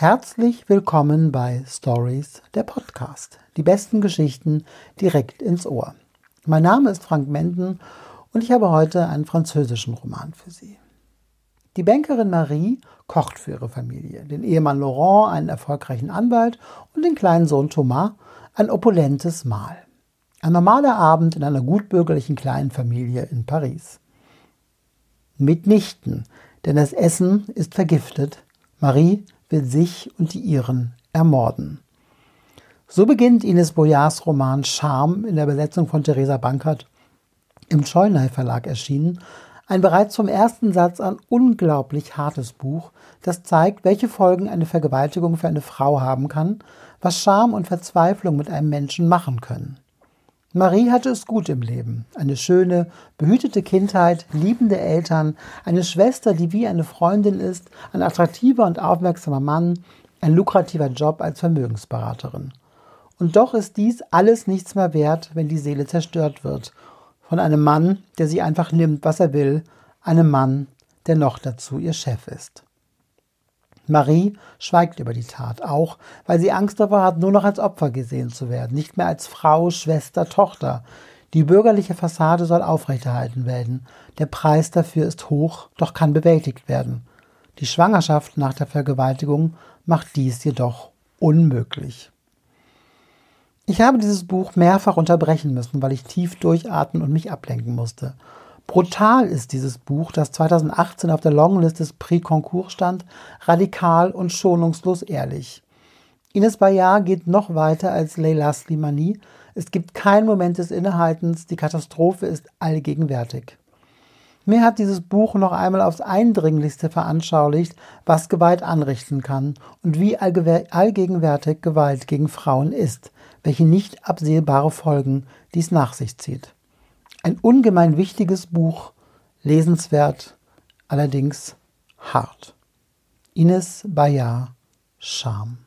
Herzlich willkommen bei Stories, der Podcast. Die besten Geschichten direkt ins Ohr. Mein Name ist Frank Menden und ich habe heute einen französischen Roman für Sie. Die Bankerin Marie kocht für ihre Familie, den Ehemann Laurent, einen erfolgreichen Anwalt und den kleinen Sohn Thomas, ein opulentes Mahl. Ein normaler Abend in einer gutbürgerlichen kleinen Familie in Paris. Mitnichten, denn das Essen ist vergiftet. Marie will sich und die ihren ermorden. So beginnt Ines Boyards Roman Charme in der Besetzung von Theresa Bankert im Scheunay Verlag erschienen, ein bereits vom ersten Satz an unglaublich hartes Buch, das zeigt, welche Folgen eine Vergewaltigung für eine Frau haben kann, was Scham und Verzweiflung mit einem Menschen machen können. Marie hatte es gut im Leben. Eine schöne, behütete Kindheit, liebende Eltern, eine Schwester, die wie eine Freundin ist, ein attraktiver und aufmerksamer Mann, ein lukrativer Job als Vermögensberaterin. Und doch ist dies alles nichts mehr wert, wenn die Seele zerstört wird. Von einem Mann, der sie einfach nimmt, was er will, einem Mann, der noch dazu ihr Chef ist. Marie schweigt über die Tat, auch weil sie Angst davor hat, nur noch als Opfer gesehen zu werden, nicht mehr als Frau, Schwester, Tochter. Die bürgerliche Fassade soll aufrechterhalten werden. Der Preis dafür ist hoch, doch kann bewältigt werden. Die Schwangerschaft nach der Vergewaltigung macht dies jedoch unmöglich. Ich habe dieses Buch mehrfach unterbrechen müssen, weil ich tief durchatmen und mich ablenken musste. Brutal ist dieses Buch, das 2018 auf der Longlist des Prix Concours stand, radikal und schonungslos ehrlich. Ines Bayard geht noch weiter als Leila Slimani. Es gibt keinen Moment des Innehaltens, die Katastrophe ist allgegenwärtig. Mir hat dieses Buch noch einmal aufs Eindringlichste veranschaulicht, was Gewalt anrichten kann und wie allgegenwärtig Gewalt gegen Frauen ist, welche nicht absehbare Folgen dies nach sich zieht. Ein ungemein wichtiges Buch, lesenswert, allerdings hart. Ines Bayard, Scham.